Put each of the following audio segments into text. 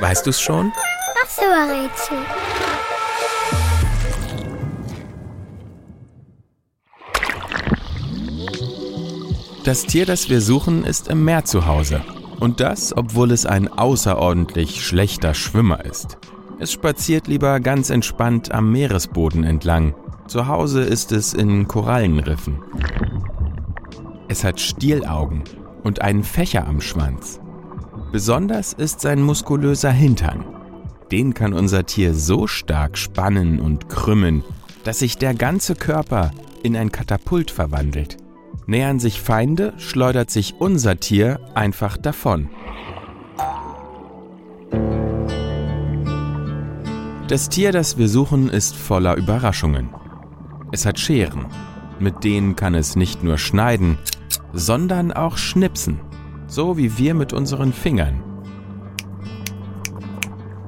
Weißt du's schon? Ach so, Rätsel. Das Tier, das wir suchen, ist im Meer zu Hause. Und das, obwohl es ein außerordentlich schlechter Schwimmer ist. Es spaziert lieber ganz entspannt am Meeresboden entlang. Zu Hause ist es in Korallenriffen. Es hat Stielaugen und einen Fächer am Schwanz. Besonders ist sein muskulöser Hintern. Den kann unser Tier so stark spannen und krümmen, dass sich der ganze Körper in ein Katapult verwandelt. Nähern sich Feinde, schleudert sich unser Tier einfach davon. Das Tier, das wir suchen, ist voller Überraschungen. Es hat Scheren. Mit denen kann es nicht nur schneiden, sondern auch schnipsen. So wie wir mit unseren Fingern.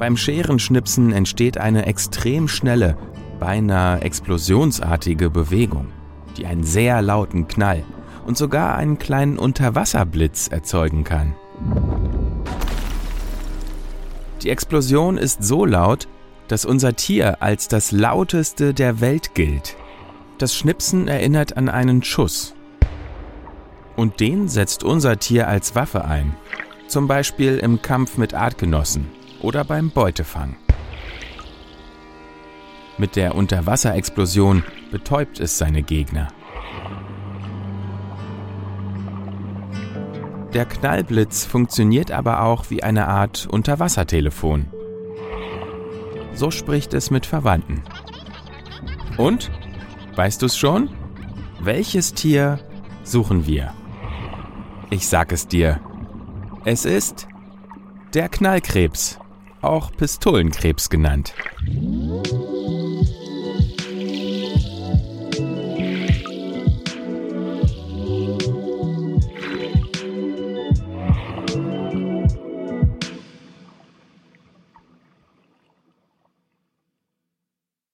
Beim Scherenschnipsen entsteht eine extrem schnelle, beinahe explosionsartige Bewegung die einen sehr lauten Knall und sogar einen kleinen Unterwasserblitz erzeugen kann. Die Explosion ist so laut, dass unser Tier als das lauteste der Welt gilt. Das Schnipsen erinnert an einen Schuss. Und den setzt unser Tier als Waffe ein, zum Beispiel im Kampf mit Artgenossen oder beim Beutefang. Mit der Unterwasserexplosion betäubt es seine Gegner. Der Knallblitz funktioniert aber auch wie eine Art Unterwassertelefon. So spricht es mit Verwandten. Und? Weißt du es schon? Welches Tier suchen wir? Ich sag es dir. Es ist der Knallkrebs, auch Pistolenkrebs genannt.